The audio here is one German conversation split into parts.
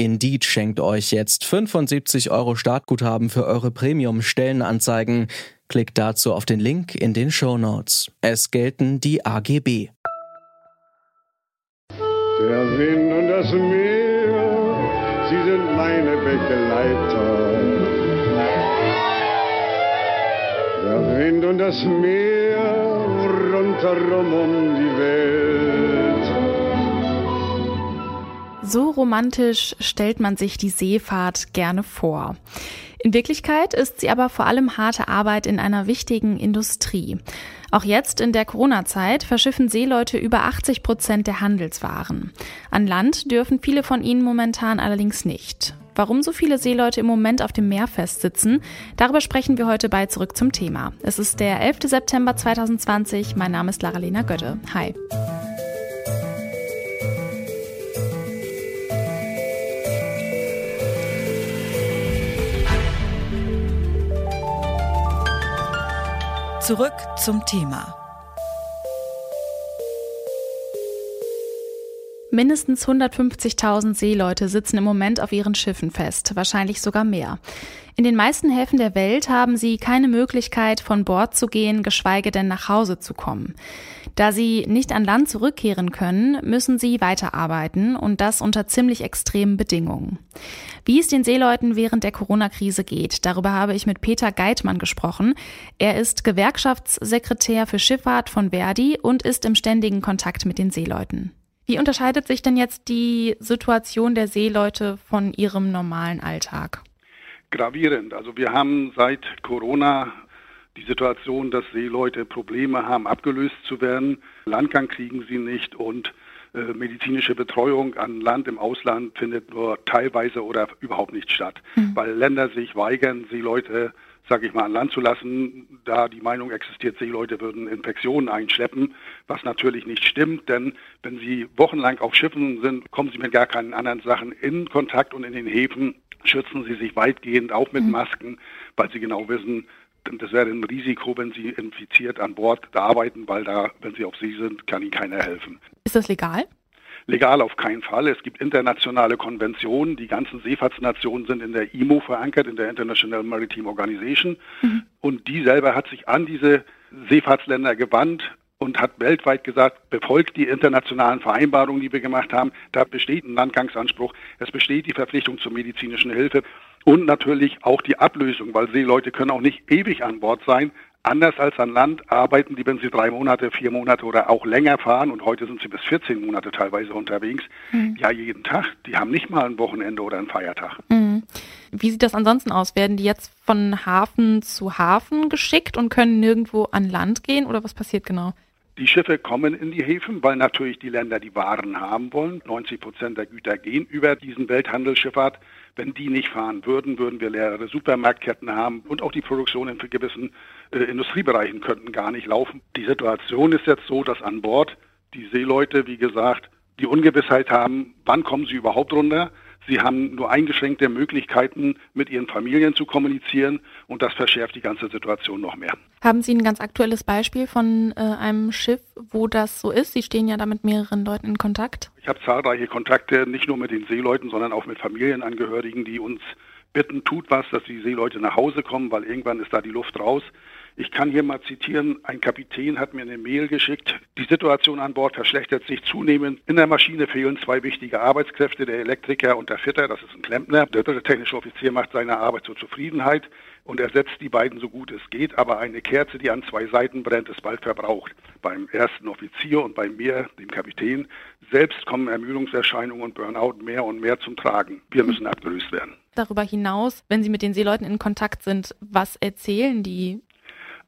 Indeed schenkt euch jetzt 75 Euro Startguthaben für eure Premium-Stellenanzeigen. Klickt dazu auf den Link in den Show Notes. Es gelten die AGB. Der Wind und das Meer, sie sind meine Begleiter. Der Wind und das Meer, rundherum um die Welt. So romantisch stellt man sich die Seefahrt gerne vor. In Wirklichkeit ist sie aber vor allem harte Arbeit in einer wichtigen Industrie. Auch jetzt in der Corona-Zeit verschiffen Seeleute über 80 Prozent der Handelswaren. An Land dürfen viele von ihnen momentan allerdings nicht. Warum so viele Seeleute im Moment auf dem Meer festsitzen, darüber sprechen wir heute bei Zurück zum Thema. Es ist der 11. September 2020. Mein Name ist Lara-Lena Götte. Hi. Zurück zum Thema. Mindestens 150.000 Seeleute sitzen im Moment auf ihren Schiffen fest, wahrscheinlich sogar mehr. In den meisten Häfen der Welt haben sie keine Möglichkeit, von Bord zu gehen, geschweige denn nach Hause zu kommen. Da sie nicht an Land zurückkehren können, müssen sie weiterarbeiten und das unter ziemlich extremen Bedingungen. Wie es den Seeleuten während der Corona-Krise geht, darüber habe ich mit Peter Geitmann gesprochen. Er ist Gewerkschaftssekretär für Schifffahrt von Verdi und ist im ständigen Kontakt mit den Seeleuten. Wie unterscheidet sich denn jetzt die Situation der Seeleute von ihrem normalen Alltag? Gravierend. Also wir haben seit Corona die Situation, dass Seeleute Probleme haben, abgelöst zu werden. Landgang kriegen sie nicht und äh, medizinische Betreuung an Land im Ausland findet nur teilweise oder überhaupt nicht statt, mhm. weil Länder sich weigern, Seeleute sage ich mal, an Land zu lassen, da die Meinung existiert, Seeleute würden Infektionen einschleppen, was natürlich nicht stimmt, denn wenn sie wochenlang auf Schiffen sind, kommen sie mit gar keinen anderen Sachen in Kontakt und in den Häfen schützen sie sich weitgehend auch mit mhm. Masken, weil sie genau wissen, das wäre ein Risiko, wenn sie infiziert an Bord arbeiten, weil da, wenn sie auf See sind, kann ihnen keiner helfen. Ist das legal? Legal auf keinen Fall. Es gibt internationale Konventionen. Die ganzen Seefahrtsnationen sind in der IMO verankert, in der International Maritime Organization. Mhm. Und die selber hat sich an diese Seefahrtsländer gewandt und hat weltweit gesagt, befolgt die internationalen Vereinbarungen, die wir gemacht haben. Da besteht ein Landgangsanspruch. Es besteht die Verpflichtung zur medizinischen Hilfe und natürlich auch die Ablösung, weil Seeleute können auch nicht ewig an Bord sein. Anders als an Land arbeiten die, wenn sie drei Monate, vier Monate oder auch länger fahren und heute sind sie bis 14 Monate teilweise unterwegs, mhm. ja jeden Tag. Die haben nicht mal ein Wochenende oder einen Feiertag. Mhm. Wie sieht das ansonsten aus? Werden die jetzt von Hafen zu Hafen geschickt und können nirgendwo an Land gehen oder was passiert genau? Die Schiffe kommen in die Häfen, weil natürlich die Länder die Waren haben wollen. 90 Prozent der Güter gehen über diesen Welthandelsschifffahrt. Wenn die nicht fahren würden, würden wir leere Supermarktketten haben und auch die Produktion in gewissen äh, Industriebereichen könnten gar nicht laufen. Die Situation ist jetzt so, dass an Bord die Seeleute, wie gesagt, die Ungewissheit haben, wann kommen sie überhaupt runter. Sie haben nur eingeschränkte Möglichkeiten, mit ihren Familien zu kommunizieren und das verschärft die ganze Situation noch mehr. Haben Sie ein ganz aktuelles Beispiel von äh, einem Schiff, wo das so ist? Sie stehen ja da mit mehreren Leuten in Kontakt. Ich habe zahlreiche Kontakte, nicht nur mit den Seeleuten, sondern auch mit Familienangehörigen, die uns bitten, tut was, dass die Seeleute nach Hause kommen, weil irgendwann ist da die Luft raus. Ich kann hier mal zitieren, ein Kapitän hat mir eine Mail geschickt. Die Situation an Bord verschlechtert sich zunehmend. In der Maschine fehlen zwei wichtige Arbeitskräfte, der Elektriker und der Fitter, das ist ein Klempner. Der dritte technische Offizier macht seine Arbeit zur Zufriedenheit und ersetzt die beiden so gut es geht, aber eine Kerze, die an zwei Seiten brennt, ist bald verbraucht. Beim ersten Offizier und bei mir, dem Kapitän, selbst kommen Ermüdungserscheinungen und Burnout mehr und mehr zum Tragen. Wir müssen abgelöst werden. Darüber hinaus, wenn Sie mit den Seeleuten in Kontakt sind, was erzählen die?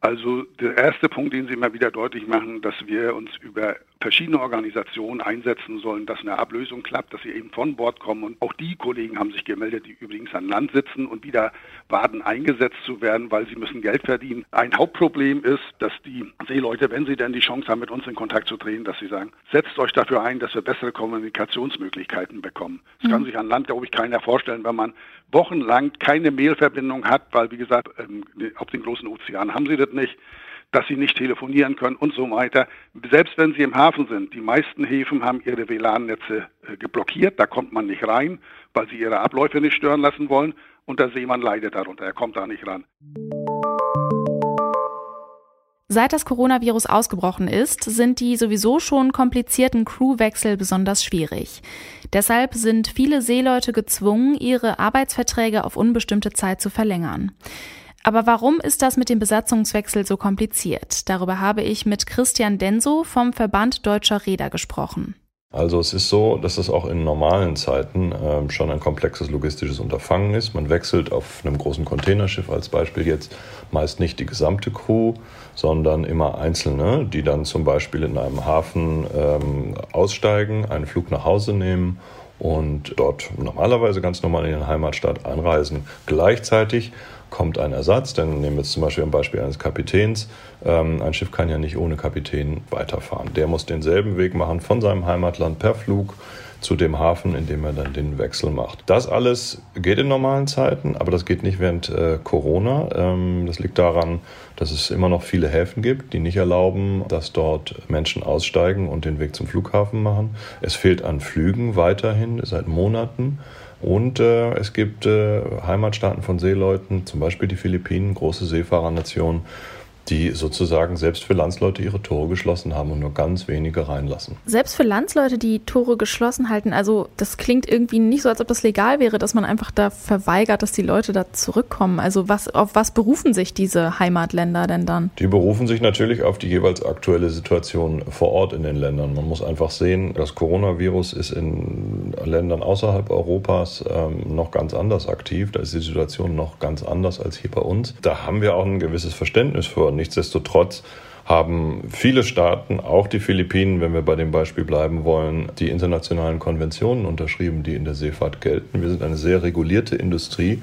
Also der erste Punkt, den Sie immer wieder deutlich machen, dass wir uns über verschiedene Organisationen einsetzen sollen, dass eine Ablösung klappt, dass sie eben von Bord kommen. Und auch die Kollegen haben sich gemeldet, die übrigens an Land sitzen und wieder warten, eingesetzt zu werden, weil sie müssen Geld verdienen. Ein Hauptproblem ist, dass die Seeleute, wenn sie denn die Chance haben, mit uns in Kontakt zu treten, dass sie sagen, setzt euch dafür ein, dass wir bessere Kommunikationsmöglichkeiten bekommen. Das mhm. kann sich an Land, glaube ich, keiner vorstellen, wenn man wochenlang keine Mailverbindung hat, weil, wie gesagt, ähm, auf den großen Ozeanen haben sie das nicht dass sie nicht telefonieren können und so weiter. Selbst wenn sie im Hafen sind, die meisten Häfen haben ihre WLAN-Netze äh, geblockiert, da kommt man nicht rein, weil sie ihre Abläufe nicht stören lassen wollen und der Seemann leidet darunter, er kommt da nicht ran. Seit das Coronavirus ausgebrochen ist, sind die sowieso schon komplizierten Crewwechsel besonders schwierig. Deshalb sind viele Seeleute gezwungen, ihre Arbeitsverträge auf unbestimmte Zeit zu verlängern. Aber warum ist das mit dem Besatzungswechsel so kompliziert? Darüber habe ich mit Christian Denso vom Verband Deutscher Räder gesprochen. Also es ist so, dass das auch in normalen Zeiten ähm, schon ein komplexes logistisches Unterfangen ist. Man wechselt auf einem großen Containerschiff als Beispiel jetzt meist nicht die gesamte Crew, sondern immer Einzelne, die dann zum Beispiel in einem Hafen ähm, aussteigen, einen Flug nach Hause nehmen und dort normalerweise ganz normal in den Heimatstaat einreisen. Gleichzeitig kommt ein Ersatz, denn nehmen wir jetzt zum Beispiel ein Beispiel eines Kapitäns. Ähm, ein Schiff kann ja nicht ohne Kapitän weiterfahren. Der muss denselben Weg machen von seinem Heimatland per Flug zu dem Hafen, in dem er dann den Wechsel macht. Das alles geht in normalen Zeiten, aber das geht nicht während äh, Corona. Ähm, das liegt daran, dass es immer noch viele Häfen gibt, die nicht erlauben, dass dort Menschen aussteigen und den Weg zum Flughafen machen. Es fehlt an Flügen weiterhin seit Monaten. Und äh, es gibt äh, Heimatstaaten von Seeleuten, zum Beispiel die Philippinen, große Seefahrernation, die sozusagen selbst für Landsleute ihre Tore geschlossen haben und nur ganz wenige reinlassen. Selbst für Landsleute, die Tore geschlossen halten, also das klingt irgendwie nicht so, als ob das legal wäre, dass man einfach da verweigert, dass die Leute da zurückkommen. Also was, auf was berufen sich diese Heimatländer denn dann? Die berufen sich natürlich auf die jeweils aktuelle Situation vor Ort in den Ländern. Man muss einfach sehen, das Coronavirus ist in Ländern außerhalb Europas ähm, noch ganz anders aktiv. Da ist die Situation noch ganz anders als hier bei uns. Da haben wir auch ein gewisses Verständnis für Nichtsdestotrotz haben viele Staaten, auch die Philippinen, wenn wir bei dem Beispiel bleiben wollen, die internationalen Konventionen unterschrieben, die in der Seefahrt gelten. Wir sind eine sehr regulierte Industrie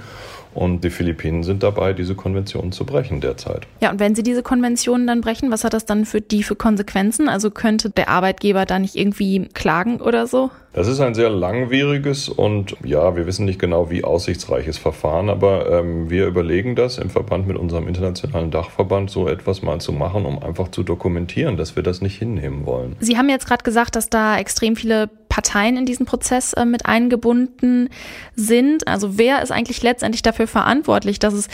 und die Philippinen sind dabei, diese Konventionen zu brechen derzeit. Ja, und wenn sie diese Konventionen dann brechen, was hat das dann für die für Konsequenzen? Also könnte der Arbeitgeber da nicht irgendwie klagen oder so? Das ist ein sehr langwieriges und ja, wir wissen nicht genau, wie aussichtsreiches Verfahren, aber ähm, wir überlegen das im Verband mit unserem internationalen Dachverband, so etwas mal zu machen, um einfach zu dokumentieren, dass wir das nicht hinnehmen wollen. Sie haben jetzt gerade gesagt, dass da extrem viele Parteien in diesen Prozess äh, mit eingebunden sind. Also wer ist eigentlich letztendlich dafür verantwortlich, dass es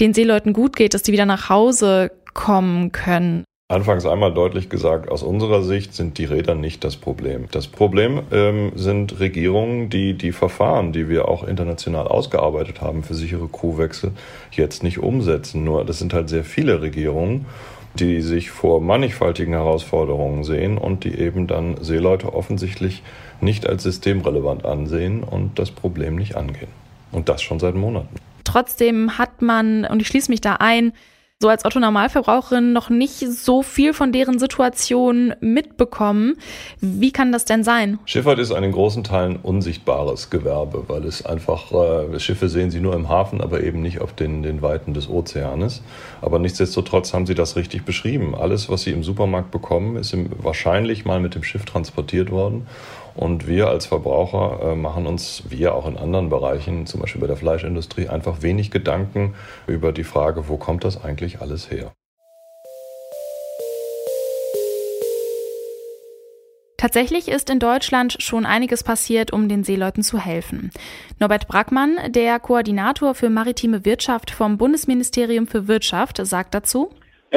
den Seeleuten gut geht, dass die wieder nach Hause kommen können? Anfangs einmal deutlich gesagt, aus unserer Sicht sind die Räder nicht das Problem. Das Problem ähm, sind Regierungen, die die Verfahren, die wir auch international ausgearbeitet haben für sichere Crewwechsel, jetzt nicht umsetzen. Nur das sind halt sehr viele Regierungen, die sich vor mannigfaltigen Herausforderungen sehen und die eben dann Seeleute offensichtlich nicht als systemrelevant ansehen und das Problem nicht angehen. Und das schon seit Monaten. Trotzdem hat man, und ich schließe mich da ein, so als Otto Normalverbraucherin noch nicht so viel von deren Situation mitbekommen. Wie kann das denn sein? Schifffahrt ist in großen Teilen unsichtbares Gewerbe, weil es einfach, äh, Schiffe sehen sie nur im Hafen, aber eben nicht auf den, den Weiten des Ozeanes. Aber nichtsdestotrotz haben sie das richtig beschrieben. Alles, was sie im Supermarkt bekommen, ist im, wahrscheinlich mal mit dem Schiff transportiert worden. Und wir als Verbraucher äh, machen uns, wir auch in anderen Bereichen, zum Beispiel bei der Fleischindustrie, einfach wenig Gedanken über die Frage, wo kommt das eigentlich alles her. Tatsächlich ist in Deutschland schon einiges passiert, um den Seeleuten zu helfen. Norbert Brackmann, der Koordinator für maritime Wirtschaft vom Bundesministerium für Wirtschaft, sagt dazu,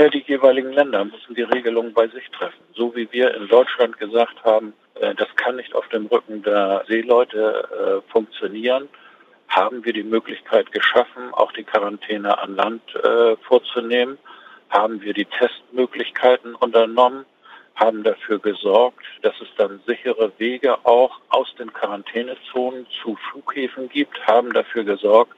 die jeweiligen Länder müssen die Regelungen bei sich treffen. So wie wir in Deutschland gesagt haben, äh, das kann nicht auf dem Rücken der Seeleute äh, funktionieren, haben wir die Möglichkeit geschaffen, auch die Quarantäne an Land äh, vorzunehmen, haben wir die Testmöglichkeiten unternommen, haben dafür gesorgt, dass es dann sichere Wege auch aus den Quarantänezonen zu Flughäfen gibt, haben dafür gesorgt,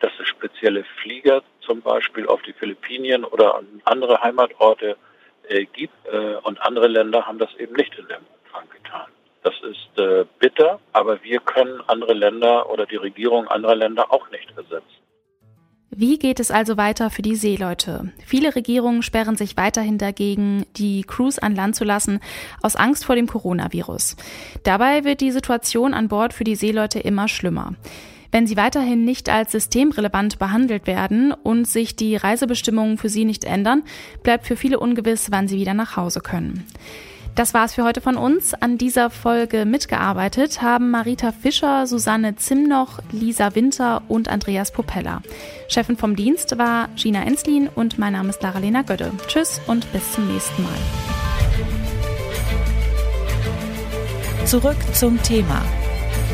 dass es spezielle Flieger zum Beispiel auf die Philippinen oder an andere Heimatorte äh, gibt. Äh, und andere Länder haben das eben nicht in dem Umfang getan. Das ist äh, bitter, aber wir können andere Länder oder die Regierung anderer Länder auch nicht ersetzen. Wie geht es also weiter für die Seeleute? Viele Regierungen sperren sich weiterhin dagegen, die Crews an Land zu lassen, aus Angst vor dem Coronavirus. Dabei wird die Situation an Bord für die Seeleute immer schlimmer. Wenn sie weiterhin nicht als systemrelevant behandelt werden und sich die Reisebestimmungen für sie nicht ändern, bleibt für viele ungewiss, wann sie wieder nach Hause können. Das war's für heute von uns. An dieser Folge mitgearbeitet haben Marita Fischer, Susanne Zimnoch, Lisa Winter und Andreas Popella. Chefin vom Dienst war Gina Enslin und mein Name ist Lara-Lena Gödde. Tschüss und bis zum nächsten Mal. Zurück zum Thema